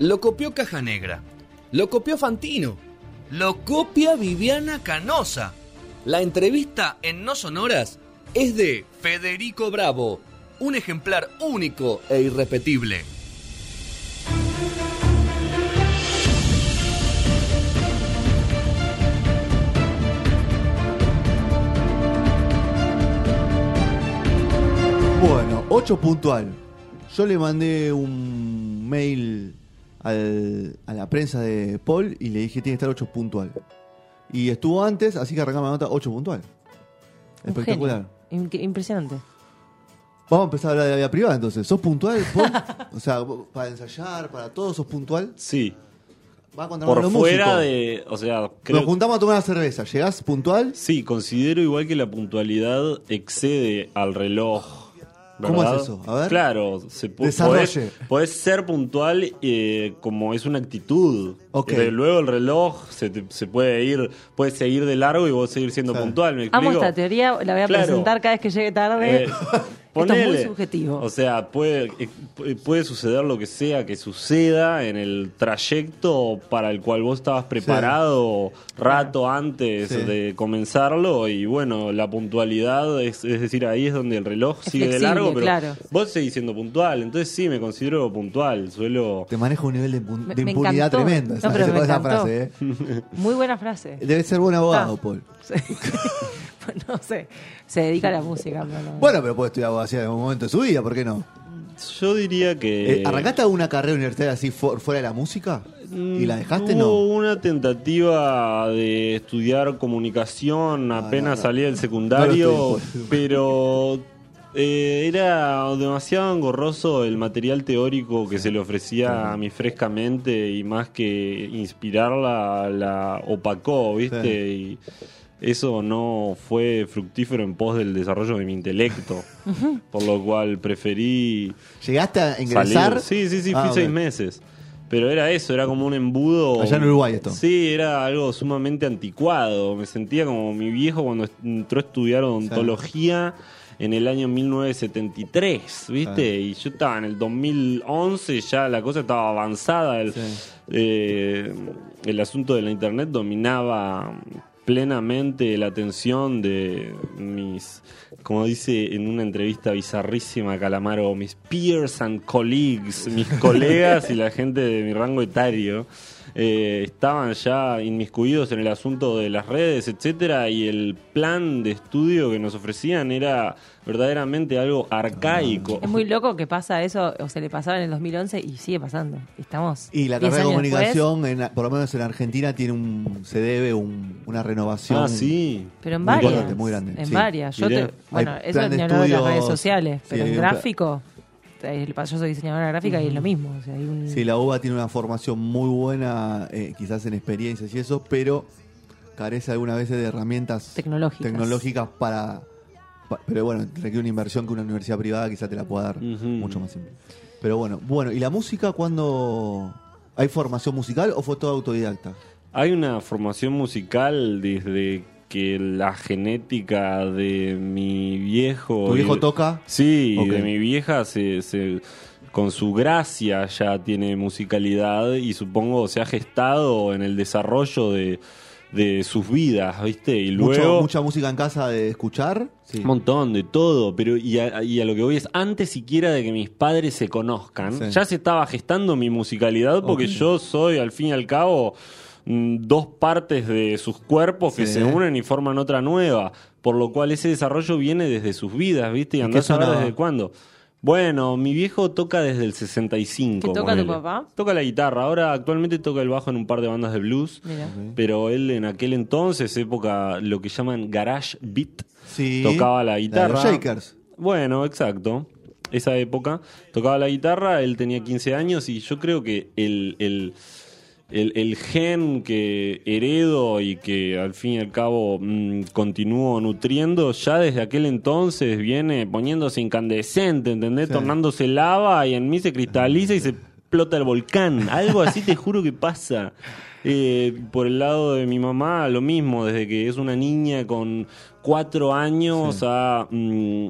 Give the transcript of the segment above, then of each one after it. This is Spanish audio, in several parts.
Lo copió Caja Negra. Lo copió Fantino. Lo copia Viviana Canosa. La entrevista en No Sonoras es de Federico Bravo, un ejemplar único e irrepetible. Bueno, 8 puntual. Yo le mandé un mail al- a la prensa de Paul y le dije tiene que estar 8 puntual. Y estuvo antes, así que arrancamos la nota 8 puntual. Un Espectacular. genio. Impresionante. Vamos a empezar a hablar de la vida privada entonces. ¿Sos puntual, Paul? o sea, para ensayar, para todo, ¿sos puntual? Sí. Va a contar Por los fuera músicos. de. O sea, Nos juntamos a tomar una cerveza. ¿Llegás puntual? Sí, considero igual que la puntualidad excede al reloj. ¿Cómo es eso? A ver. Claro, se Desarrolle. podés, podés ser puntual eh, como es una actitud. Ok. Pero luego el reloj se, te- se puede ir, puede seguir de largo y vos seguir siendo Claro. puntual. ¿me Amo esta teoría, la voy a Claro. presentar cada vez que llegue tarde. Eh, Esto es muy ponele. subjetivo. O sea, puede, eh, pu- puede suceder lo que sea que suceda en el trayecto para el cual vos estabas preparado rato antes Sí. de comenzarlo. Y bueno, la puntualidad, es, es decir, ahí es donde el reloj Es sigue de largo, pero claro. vos seguís siendo puntual. Entonces sí, me considero puntual. Suelo. Te maneja un nivel de, Me- de me impunidad encantó. tremendo. No, esa, pero esa- me esa frase, ¿eh? Muy buena frase. Debe ser buen abogado, Ah. Paul. Sí. no sé. Se dedica a la música. pero no. Bueno, pero puede estudiar abogacía en algún momento de su vida, ¿por qué no? Yo diría que. Eh, ¿Arrancaste alguna carrera universitaria así fu- fuera de la música? ¿Y la dejaste? Hubo No. una tentativa de estudiar comunicación apenas no. salí del secundario, pero eh, era demasiado engorroso el material teórico que se le ofrecía a mí frescamente y más que inspirarla, la opacó, ¿viste? Y eso no fue fructífero en pos del desarrollo de mi intelecto, por lo cual preferí ¿Llegaste a ingresar? Salir. Sí, sí, sí, fui Ah, seis meses. Pero era eso, era como un embudo. Allá en Uruguay esto. Sí, era algo sumamente anticuado. Me sentía como mi viejo cuando entró a estudiar odontología en el año 1973, ¿viste? Y yo estaba en el 2011, ya la cosa estaba avanzada. El, Sí. eh, el asunto de la internet dominaba plenamente la atención de mis, como dice en una entrevista bizarrísima Calamaro, mis peers and colleagues, mis colegas y la gente de mi rango etario. Eh, estaban ya inmiscuidos en el asunto de las redes, etcétera, y el plan de estudio que nos ofrecían era verdaderamente algo arcaico. Es muy loco que pasa eso, o se le pasaba en el 2011 y sigue pasando. Estamos. Y la 10 carrera de comunicación, en- por lo menos en Argentina, tiene un se debe un- una renovación. Ah, sí. pero en muy varias. grande, muy grande, En sí. varias. Yo te- bueno, Hay eso plan de ni hablar de las redes sociales, pero hay en gráfico, eh, yo soy diseñadora gráfica y es lo mismo. o sea, hay un- Sí, la UBA tiene una formación muy buena, eh, quizás en experiencias y eso, pero carece algunas veces de herramientas Tecnológicas. tecnológicas para, pa- Pero bueno, requiere una inversión que una universidad privada quizás te la pueda dar mucho más simple. Pero bueno, bueno, ¿y la música cuándo hay formación musical o fue todo autodidacta? Hay una formación musical desde que la genética de mi viejo. ¿Tu viejo y- toca? Sí, Ok. de mi vieja se, se- con su gracia ya tiene musicalidad y supongo se ha gestado en el desarrollo de, de sus vidas, ¿viste? Y Mucho- luego. mucha música en casa de escuchar. Sí. Un montón de todo, pero y a, y a lo que voy es, antes siquiera de que mis padres se conozcan, Sí. ya se estaba gestando mi musicalidad porque yo soy, al fin y al cabo, dos partes de sus cuerpos que Sí. se unen y forman otra nueva, por lo cual ese desarrollo viene desde sus vidas, ¿viste? Y ¿Y andás a ver desde cuándo. Bueno, mi viejo toca desde el 65. ¿Qué toca tu papá? Toca la guitarra. Ahora actualmente toca el bajo en un par de bandas de blues. Mira. Pero él en aquel entonces, época, lo que llaman garage beat, Sí. tocaba la de guitarra. los Shakers. Bueno, exacto. Esa época. Tocaba la guitarra, él tenía 15 años y yo creo que el, el, el, el gen que heredo y que al fin y al cabo mm, continúo nutriendo, ya desde aquel entonces viene poniéndose incandescente, ¿entendés? Sí. Tornándose lava y en mí se cristaliza y se explota el volcán. Algo así te juro que pasa. Eh, por el lado de mi mamá, lo mismo, desde que es una niña con cuatro años Sí. a mm,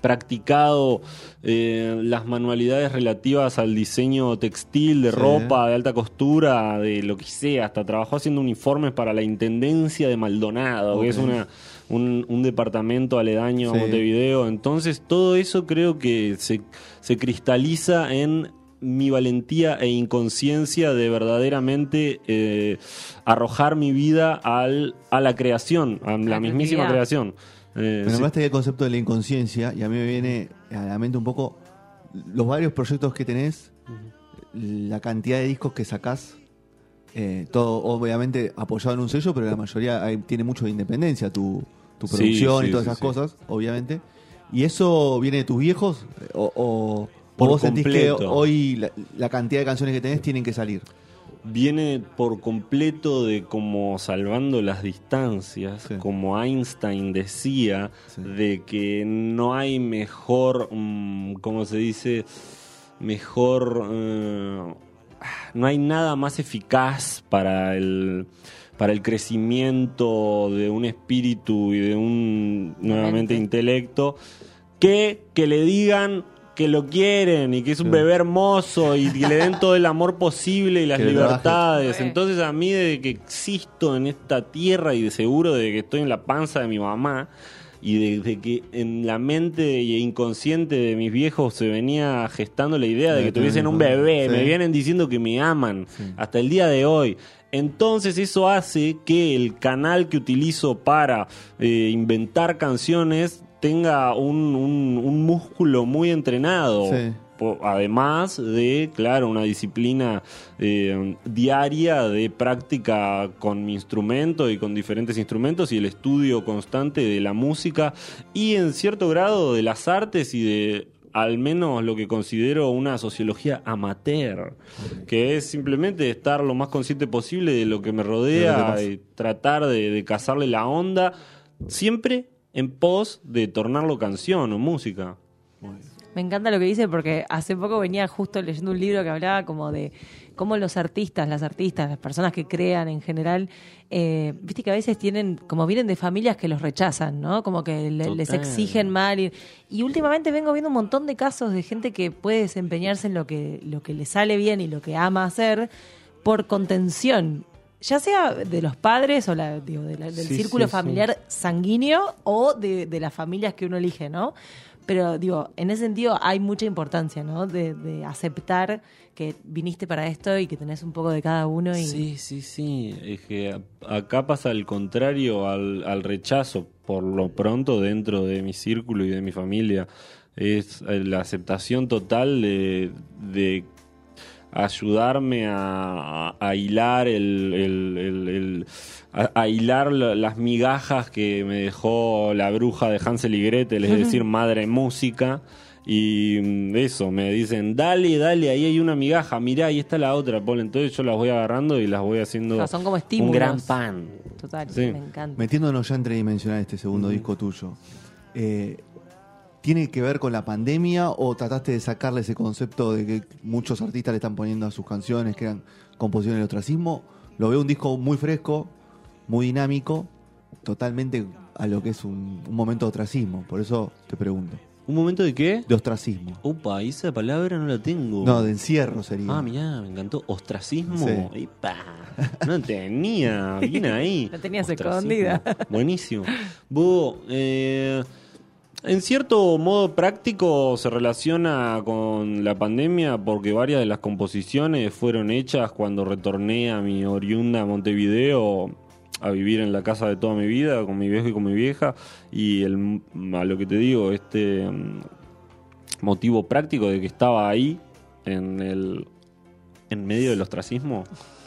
practicado eh, las manualidades relativas al diseño textil, de Sí. ropa, de alta costura, de lo que sea. Hasta trabajó haciendo uniformes para la Intendencia de Maldonado, que es una, un, un departamento aledaño Sí. a Montevideo. Entonces todo eso creo que se, se cristaliza en mi valentía e inconsciencia de verdaderamente eh, arrojar mi vida al, a la creación, a la La mismísima creación. Eh, Me sí. nombraste el concepto de la inconsciencia y a mí me viene a la mente un poco los varios proyectos que tenés, la cantidad de discos que sacás, eh, todo obviamente apoyado en un sello, pero la mayoría hay- tiene mucho de independencia, tu, tu Sí, producción sí, y todas sí, esas sí. cosas, obviamente. ¿Y eso viene de tus viejos? ¿O, o- o Por vos sentís que hoy la, la cantidad de canciones que tenés tienen que salir? Viene por completo de como salvando las distancias, Sí. como Einstein decía, Sí. de que no hay mejor, mm, ¿cómo se dice? Mejor... eh, no hay nada más eficaz para el para el crecimiento de un espíritu y de un nuevamente Mente. intelecto que que le digan que lo quieren y que es un Sí. bebé hermoso y que le den todo el amor posible y las Que libertades. Entonces a mí desde que existo en esta tierra y de seguro de que estoy en la panza de mi mamá y desde que en la mente y inconsciente de mis viejos se venía gestando la idea de que tuviesen un un- bebé, sí. me vienen diciendo que me aman Sí. hasta el día de hoy. Entonces eso hace que el canal que utilizo para eh, inventar canciones tenga un, un- un músculo muy entrenado. Sí. Además de, claro, una disciplina eh, diaria de práctica con mi instrumento y con diferentes instrumentos y el estudio constante de la música y en cierto grado de las artes y de al menos lo que considero una sociología amateur, que es simplemente estar lo más consciente posible de lo que me rodea y tratar de, de cazarle la onda, siempre en pos de tornarlo canción o música. Me encanta lo que dice porque hace poco venía justo leyendo un libro que hablaba como de cómo los artistas, las artistas, las personas que crean en general, eh, viste que a veces tienen, como vienen de familias que los rechazan, ¿no? Como que le- les exigen mal. Y, y últimamente vengo viendo un montón de casos de gente que puede desempeñarse en lo que, lo que le sale bien y lo que ama hacer por contención. Ya sea de los padres o la, digo, de la- del Sí, círculo sí, sí. familiar sanguíneo o de, de las familias que uno elige, ¿no? Pero digo, en ese sentido hay mucha importancia, ¿no? De, de aceptar que viniste para esto y que tenés un poco de cada uno y Sí, sí, sí. Es que acá pasa el contrario al, al rechazo, por lo pronto, dentro de mi círculo y de mi familia. Es eh, la aceptación total de, de ayudarme a, a- a hilar el, el- el- el- a, a hilar la- las migajas que me dejó la bruja de Hansel y Gretel, es decir, madre música. Y mm, eso, me dicen, dale, dale, ahí hay una migaja, mirá, ahí está la otra, Paul. Entonces yo las voy agarrando y las voy haciendo Claro, son como un estímulos. gran pan. total, Sí. me encanta. Metiéndonos ya en tridimensional este segundo disco tuyo, eh, ¿tiene que ver con la pandemia o trataste de sacarle ese concepto de que muchos artistas le están poniendo a sus canciones que eran composiciones de ostracismo? Lo veo un disco muy fresco, muy dinámico, totalmente a lo que es un, un momento de ostracismo. Por eso te pregunto. ¿Un momento de qué? De ostracismo. Upa, esa palabra no la tengo. No, de encierro sería. Ah, mirá, me encantó. Ostracismo. Sí. Epa, no tenía. Bien ahí. La tenías Ostracismo. escondida. Buenísimo. Vos, eh, en cierto modo práctico se relaciona con la pandemia porque varias de las composiciones fueron hechas cuando retorné a mi oriunda Montevideo a vivir en la casa de toda mi vida con mi viejo y con mi vieja. Y el, a lo que te digo este mm, motivo práctico de que estaba ahí en el en medio del ostracismo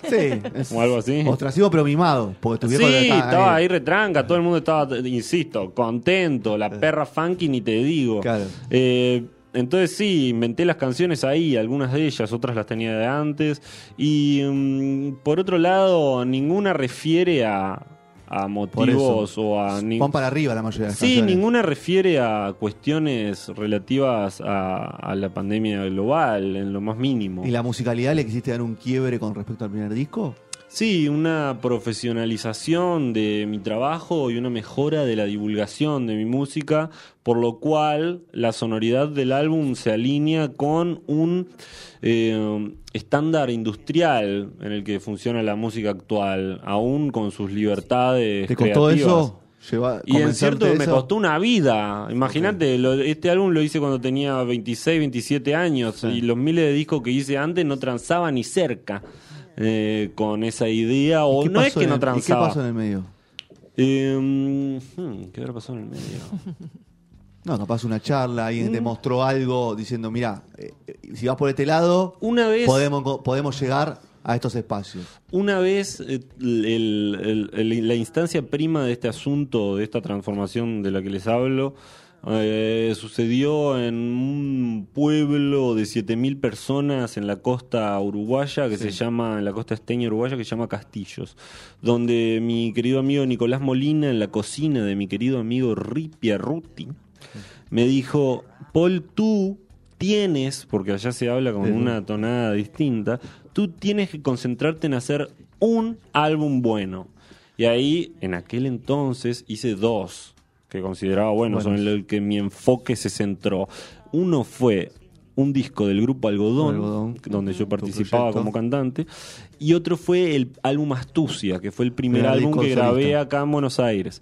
Sí, o algo así ostracismo pero mimado. Porque Sí, estaba ahí retranca, todo el mundo estaba, insisto, contento, la perra funky ni te digo. Claro. Eh, entonces sí, inventé las canciones ahí, algunas de ellas, otras las tenía de antes. Y mm, por otro lado, ninguna refiere a, a motivos o a... ni- Van para arriba la mayoría de las Sí, canciones. ninguna refiere a cuestiones relativas a, a la pandemia global, en lo más mínimo. ¿Y la musicalidad le quisiste dar un quiebre con respecto al primer disco? Sí, una profesionalización de mi trabajo y una mejora de la divulgación de mi música, por lo cual la sonoridad del álbum se alinea con un eh, estándar industrial en el que funciona la música actual, aún con sus libertades. ¿Te costó creativas. eso? Lleva- Y en cierto de me eso? costó una vida. Imagínate, lo- este álbum lo hice cuando tenía 26, 27 años Sí. y los miles de discos que hice antes no transaba ni cerca eh, con esa idea. O ¿Qué no es que no el- ¿Y qué transaba. pasó en el medio? Eh, hmm, ¿Qué habrá pasado en el medio? No, capaz una charla, alguien Mm. te mostró algo diciendo, mira, eh, eh, si vas por este lado, Una vez, podemos, podemos llegar a estos espacios. una vez el- el- el- la instancia prima de este asunto, de esta transformación de la que les hablo, eh, sucedió en un pueblo de 7.000 personas en la costa uruguaya que se llama, en la costa esteña uruguaya que se llama Castillos, donde mi querido amigo Nicolás Molina en la cocina de mi querido amigo Ripia Ruti me dijo, Paul, tú tienes, porque allá se habla con Sí. una tonada distinta, tú tienes que concentrarte en hacer un álbum bueno. Y ahí, en aquel entonces, hice dos que consideraba buenos, son en el que mi enfoque se centró. Uno fue un disco del grupo Algodón, Algodón. donde yo participaba como cantante, y otro fue el álbum Astucia, que fue el primer álbum que grabé acá en Buenos Aires.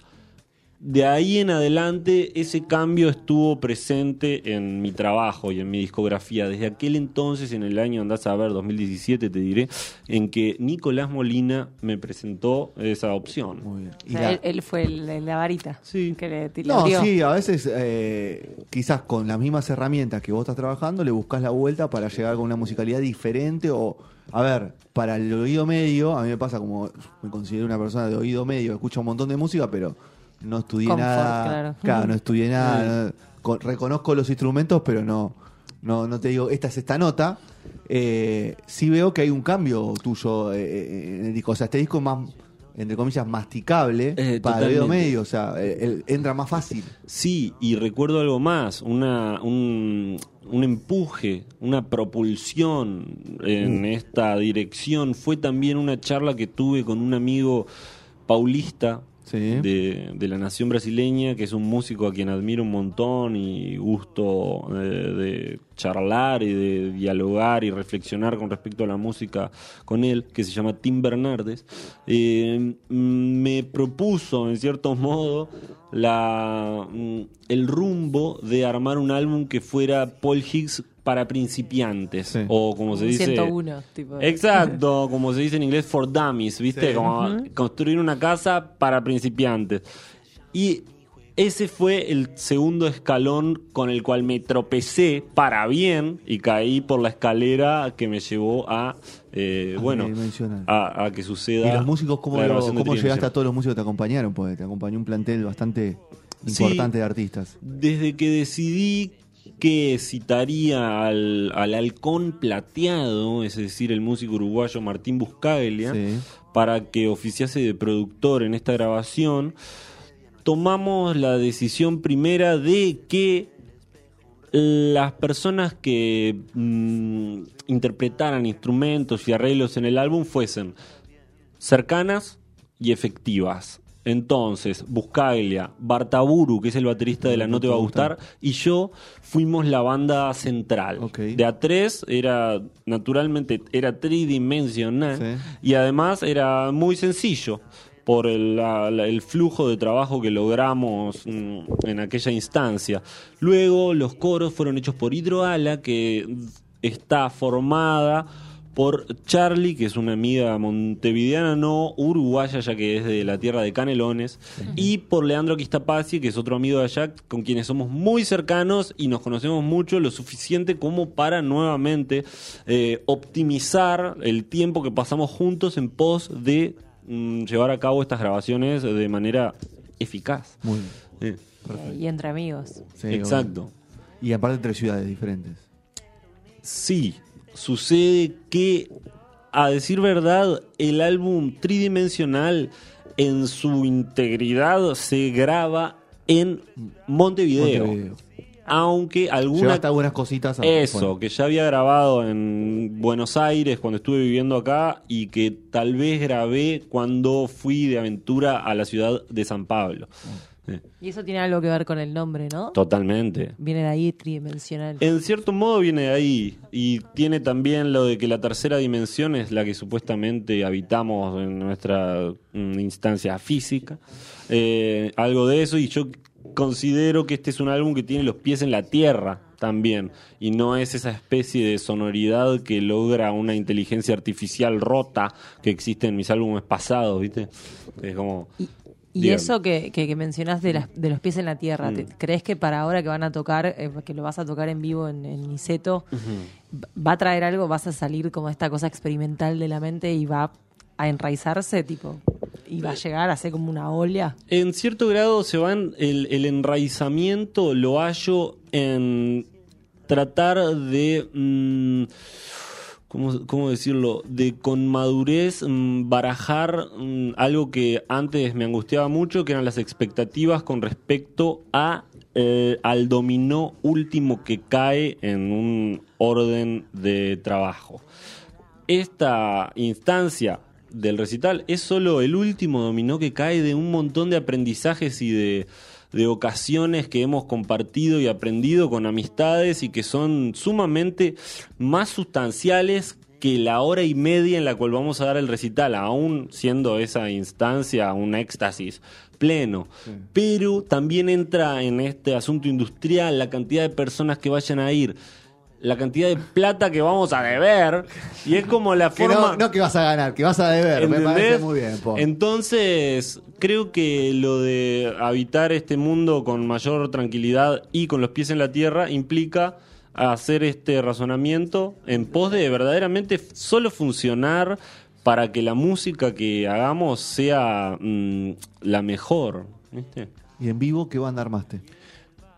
De ahí en adelante ese cambio estuvo presente en mi trabajo y en mi discografía. Desde aquel entonces, en el año, andás a ver, 2017 te diré, en que Nicolás Molina me presentó esa opción. Muy bien. O Y sea, la- él, él fue el, el- la varita Sí. que le tiró. No, sí, a veces eh, quizás con las mismas herramientas que vos estás trabajando le buscas la vuelta para llegar con una musicalidad diferente o, a ver, para el oído medio, a mí me pasa como me considero una persona de oído medio, escucho un montón de música, pero no estudié nada. claro. no estudié nada. no- con- reconozco los instrumentos, pero no, no, no te digo, esta es esta nota. Eh, sí veo que hay un cambio tuyo eh, eh, en el disco. O sea, este disco es más, entre comillas, masticable Eh, para el oído medio. O sea, entra más fácil. Sí, y recuerdo algo más, una, un, un empuje, una propulsión en esta dirección. Fue también una charla que tuve con un amigo paulista De, de la nación brasileña, que es un músico a quien admiro un montón y gusto eh, de charlar y de dialogar y reflexionar con respecto a la música con él, que se llama Tim Bernardes, eh, mm, me propuso, en cierto modo, la, mm, el rumbo de armar un álbum que fuera Paul Higgs para principiantes, Sí. o como se dice... 101, tipo. Exacto, como se dice en inglés, for dummies, ¿viste? Sí. Como construir una casa para principiantes. Y ese fue el segundo escalón con el cual me tropecé para bien y caí por la escalera que me llevó a, eh, A bueno, a, a que suceda. ¿Y los músicos cómo, lo- cómo llegaste a todos los músicos que te acompañaron? Porque te acompañó un plantel bastante Sí. importante de artistas. Desde que decidí que citaría al, al halcón plateado, es decir, el músico uruguayo Martín Buscaglia, Sí. para que oficiase de productor en esta grabación, tomamos la decisión primera de que las personas que mm, interpretaran instrumentos y arreglos en el álbum fuesen cercanas y efectivas. Entonces, Buscaglia, Bartaburu, que es el baterista de la No Te Va a Gustar, y yo fuimos la banda central. Ok. De a tres era, naturalmente, era tridimensional Sí. y además era muy sencillo por el, la- la- el flujo de trabajo que logramos mm, en aquella instancia. Luego los coros fueron hechos por Hidroala, que está formada por Charlie, que es una amiga montevideana, no uruguaya, ya que es de la tierra de Canelones, y por Leandro Quistapazzi, que es otro amigo de allá, con quienes somos muy cercanos y nos conocemos mucho, lo suficiente como para nuevamente eh, optimizar el tiempo que pasamos juntos en pos de mm, llevar a cabo estas grabaciones de manera eficaz. Muy bien. Eh, Y entre amigos. Sí, exacto. Y aparte entre ciudades diferentes. Sí, sucede que, a decir verdad, el álbum tridimensional en su integridad se graba en Montevideo. Montevideo. aunque alguna algunas cositas. a- eso, bueno. que ya había grabado en Buenos Aires cuando estuve viviendo acá y que tal vez grabé cuando fui de aventura a la ciudad de San Pablo. Y eso tiene algo que ver con el nombre, ¿no? totalmente. Viene de ahí tridimensional. En cierto modo viene de ahí y tiene también lo de que la tercera dimensión es la que supuestamente habitamos en nuestra mm, instancia física. Eh, algo de eso y yo considero que este es un álbum que tiene los pies en la tierra también y no es esa especie de sonoridad que logra una inteligencia artificial rota que existe en mis álbumes pasados, ¿viste? Es como... Y, y Dígame. eso que, que, que mencionás de, las, de los pies en la tierra, Mm. ¿te- ¿crees que para ahora que van a tocar, eh, que lo vas a tocar en vivo en, en Niceto, va a traer algo? ¿Vas a salir como esta cosa experimental de la mente y va a enraizarse, tipo? ¿Y va a llegar a ser como una ola? En cierto grado se van el, el enraizamiento lo hallo en tratar de mm, ¿cómo, decirlo? de con madurez mm, barajar mm, algo que antes me angustiaba mucho, que eran las expectativas con respecto a eh, al dominó último que cae en un orden de trabajo esta instancia del recital es solo el último dominó que cae de un montón de aprendizajes y de, de ocasiones que hemos compartido y aprendido con amistades y que son sumamente más sustanciales que la hora y media en la cual vamos a dar el recital, aún siendo esa instancia un éxtasis pleno. Pero también entra en este asunto industrial la cantidad de personas que vayan a ir la cantidad de plata que vamos a deber y es como la Que forma no, no que vas a ganar, que vas a deber. Me parece muy bien, po. Entonces, creo que lo de habitar este mundo con mayor tranquilidad y con los pies en la tierra implica hacer este razonamiento en pos de verdaderamente solo funcionar para que la música que hagamos sea mm, la mejor. ¿viste? ¿Y en vivo qué banda armaste?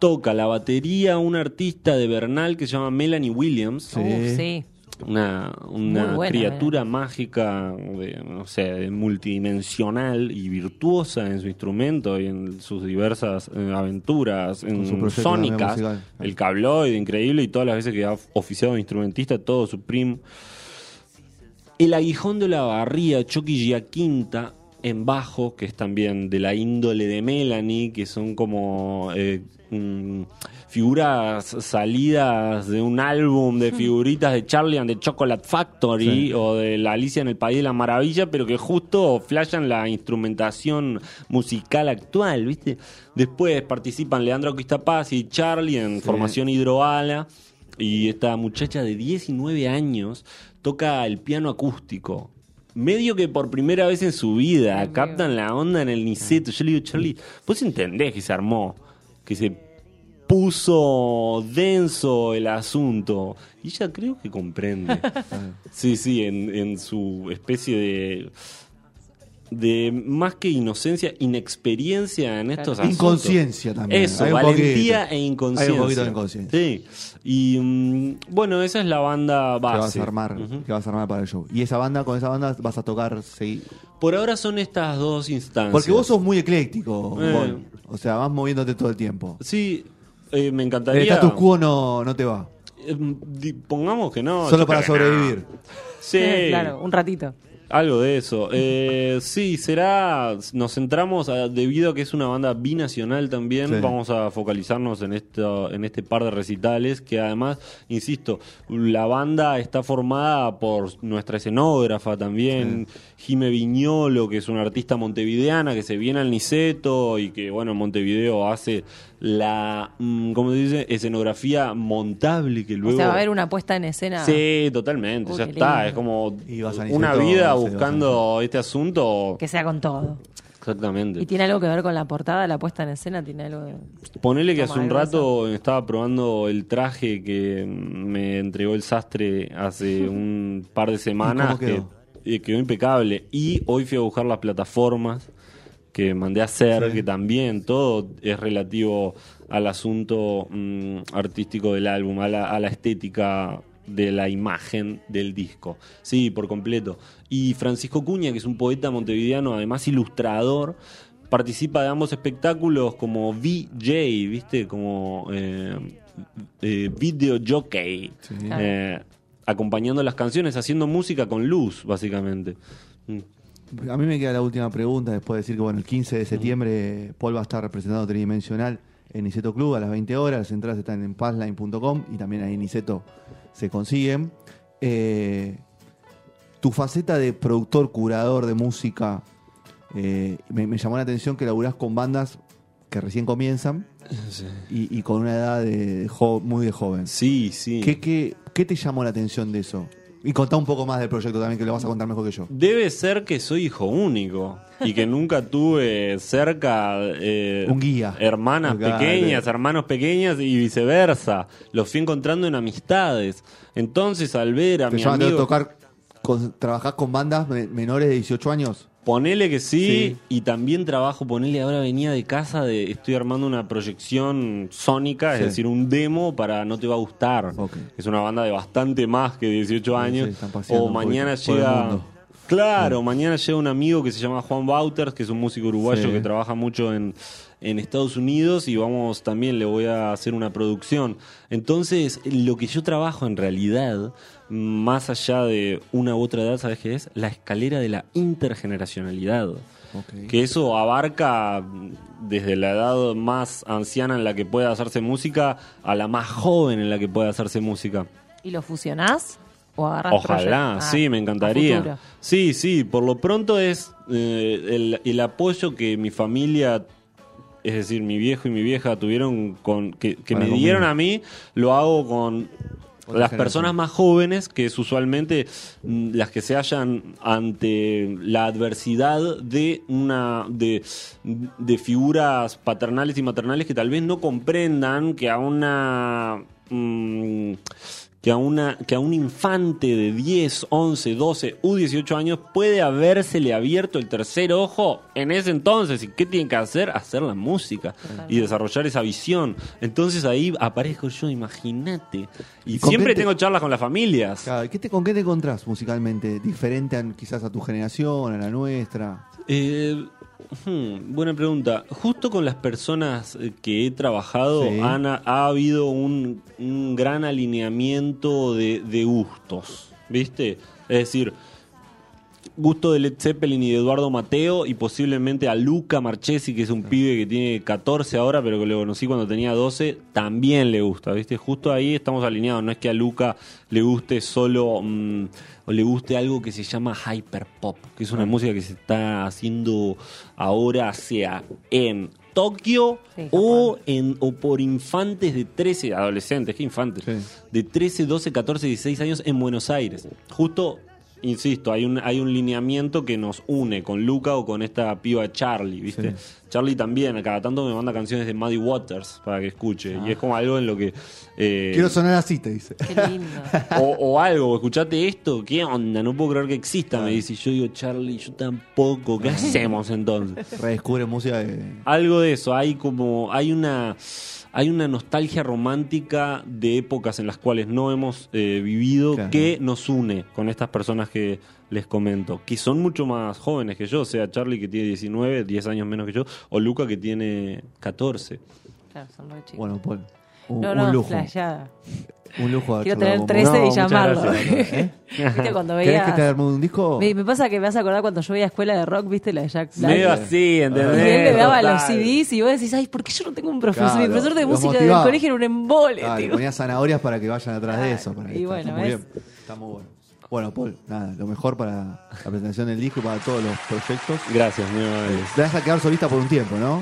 Toca la batería un artista de Bernal que se llama Melanie Williams Sí. Una, una Muy buena, criatura mágica, de, no sé, multidimensional y virtuosa en su instrumento y en sus diversas eh, aventuras su en proyecto sónicas. El cabloide increíble y todas las veces que ha oficiado de instrumentista, todo su prim. El aguijón de la barría, Chucky Giaquinta, en bajo, que es también de la índole de Melanie, que son como eh, mm, figuras salidas de un álbum de figuritas de Charlie and the Chocolate Factory Sí. o de la Alicia en el País de la Maravilla, pero que justo flashan la instrumentación musical actual, ¿viste? Después participan Leandro Quistapaz y Charlie en formación hidroala. Y esta muchacha de 19 años toca el piano acústico. Medio que por primera vez en su vida captan la onda en el Niceto. Yo le digo, Charlie, vos entendés que se armó, que se puso denso el asunto. Y ella creo que comprende. Sí, sí, en, en su especie de. De más que inocencia, inexperiencia en estos asuntos. Inconsciencia también. Eso, Hay valentía poquito. e inconsciencia. Hay un poquito de inconsciencia. Sí. Y mm, bueno, esa es la banda Que vas base. a armar, que vas a armar para el show. Y esa banda, con esa banda vas a tocar seguir. Por ahora son estas dos instancias. Porque vos sos muy ecléctico, Eh. O sea, vas moviéndote todo el tiempo. Sí, eh, me El encantaría. status quo no, no te va. Eh, pongamos que no. Solo para no. sobrevivir. Sí, claro, un ratito. Algo de eso. Eh, sí, será. Nos centramos, a- debido a que es una banda binacional también, Sí. vamos a focalizarnos en, esto, en este par de recitales. Que además, insisto, la banda está formada por nuestra escenógrafa también, Jime Viñolo, que es una artista montevideana que se viene al Niceto y que, bueno, en Montevideo hace la. mm, ¿Cómo se dice? Escenografía montable que luego. O sea, va a haber una puesta en escena. Sí, totalmente, Uy, ya está. lindo. Es como Y vas a una vida sí, buscando este asunto. Que sea con todo. Exactamente. ¿Y tiene algo que ver con la portada, la puesta en escena? ¿Tiene algo de... Ponele que hace un rato estaba probando el traje que me entregó el sastre hace un par de semanas. ¿Y cómo quedó? Que, eh, quedó impecable. Y hoy fui a buscar las plataformas que mandé a hacer, Sí. que también todo es relativo al asunto mm, artístico del álbum, a la, a la estética de la imagen del disco. Sí, por completo. Y Francisco Cuña, que es un poeta montevideano, además ilustrador, participa de ambos espectáculos como VJ, ¿viste? Como eh, eh, video jockey, eh, acompañando las canciones, haciendo música con luz, básicamente. Mm. A mí me queda la última pregunta después de decir que bueno, el 15 de septiembre Paul va a estar representando tridimensional en Niceto Club a las 20 horas. Las entradas están en pazline.com y también ahí en Niceto se consiguen. Eh, tu faceta de productor, curador de música, eh, me, me llamó la atención que laburás con bandas que recién comienzan y, y con una edad de, jo- muy de joven. Sí, sí. ¿Qué, qué, qué te llamó la atención de eso? Y contá un poco más del proyecto también, que lo vas a contar mejor que yo. Debe ser que soy hijo único y que nunca tuve cerca eh, Un guía. hermanas pequeñas, hermanos pequeñas y viceversa. Los fui encontrando en amistades. Entonces, al ver a ¿Te mi llaman de amigo, tocar, con, trabajás con bandas me- menores de 18 años? Ponele que sí, Sí. y también trabajo, ponele ahora venía de casa de estoy armando una proyección sónica, es Sí. decir, un demo para No te va a gustar. Es una banda de bastante más que 18 años. sí, o mañana por llega. Claro, mañana llega un amigo que se llama Juan Bauters, que es un músico uruguayo que trabaja mucho en, en Estados Unidos y vamos también le voy a hacer una producción. Entonces, lo que yo trabajo en realidad, más allá de una u otra edad, ¿sabes qué es? La escalera de la intergeneracionalidad. Que eso abarca desde la edad más anciana en la que pueda hacerse música a la más joven en la que pueda hacerse música. ¿Y lo fusionás? ¿O agarrás Ojalá, proyectos? Ah, sí, me encantaría. Sí, sí, por lo pronto es eh, el, el apoyo que mi familia, es decir, mi viejo y mi vieja tuvieron con que, que me conmigo. dieron a mí, lo hago con las generación. personas más jóvenes, que es usualmente mm, las que se hallan ante la adversidad de una de, de figuras paternales y maternales que tal vez no comprendan que a una mm, que a, una, que a un infante de 10, 11, 12 u 18 años puede habérsele abierto el tercer ojo en ese entonces. ¿Y qué tiene que hacer? Hacer la música y desarrollar esa visión. Entonces ahí aparezco yo, imagínate. Y ¿Con siempre te- tengo charlas con las familias. Claro, ¿qué te, ¿Con qué te encontrás musicalmente? ¿Diferente a- quizás a tu generación, a la nuestra? Eh, hmm, buena pregunta. Justo con las personas eh, que he trabajado Sí. han- ha habido un, un gran alineamiento de, de gustos, ¿viste? Es decir, gusto de Led Zeppelin y de Eduardo Mateo y posiblemente a Luca Marchesi, que es un pibe que tiene 14 ahora, pero que lo conocí cuando tenía 12, también le gusta, ¿viste? Justo ahí estamos alineados, no es que a Luca le guste solo mm, o le guste algo que se llama hyperpop, que es una música que se está haciendo ahora sea en Tokio Sí, o en o por infantes de 13 adolescentes, ¿qué infantes? Sí. De 13, 12, 14, 16 años en Buenos Aires. Justo insisto, hay un, hay un lineamiento que nos une con Luca o con esta piba Charlie, ¿viste? Sí. Charlie también, a cada tanto me manda canciones de Muddy Waters para que escuche. Y es como algo en lo que. eh, Quiero sonar así, te dice. Qué lindo. o, o algo, escuchate esto, ¿qué onda? No puedo creer que exista, me dice. Y yo digo, Charlie, yo tampoco, ¿qué hacemos entonces? Redescubre música de... Algo de eso, hay como, hay una, hay una nostalgia romántica de épocas en las cuales no hemos eh, vivido Claro. que nos une con estas personas que les comento, que son mucho más jóvenes que yo, o sea, Charlie que tiene 19, 10 años menos que yo, o Luca que tiene 14. Claro, son re chicos. Bueno, Paul, un, no, un no, lujo. flasheada. Un lujo. Quiero tener con vos. 13 y muchas llamarlo. gracias, ¿eh? ¿Viste cuando ¿Querés que te arme un disco? Me, me pasa que me vas a acordar cuando yo veía escuela de rock, ¿viste? La de Jack Black. Medio así, Y ¿entendés? él le daba los Total. CDs y vos decís, ay, ¿por qué yo no tengo un profesor? Claro, Mi profesor de los música del motivaba. colegio era un embole, le tío. ponía zanahorias para que vayan atrás de eso. para y está- bueno, está muy ¿ves? bien. Está muy bueno. Bueno, Paul, nada, lo mejor para la presentación del disco y para todos los proyectos. Gracias, muy amable. Te vas a quedar solista por un tiempo, ¿no?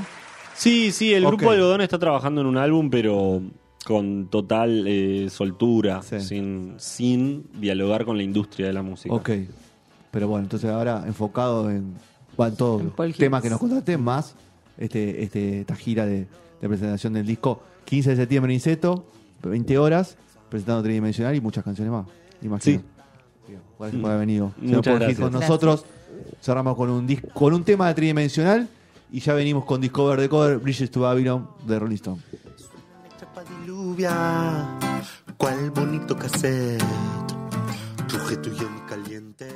Sí, sí, el grupo Algodón está trabajando en un álbum, pero con total eh, soltura, Sí. sin, sin dialogar con la industria de la música. Ok. Pero bueno, entonces ahora enfocado en, bueno, en todos los temas que nos contaste, más este, este, esta gira de, de presentación del disco. 15 de septiembre en Inseto, 20 horas, presentando tridimensional y muchas canciones más. Imagino. Sí. Bien, Gracias por haber venido. Muchas gracias. con nosotros. Cerramos con un, dis- con un tema tridimensional y ya venimos con Discover de Cover, Bridges to Babylon de Rolling Stone. Chapa diluvia, cuál bonito cassette, ruge tu y caliente.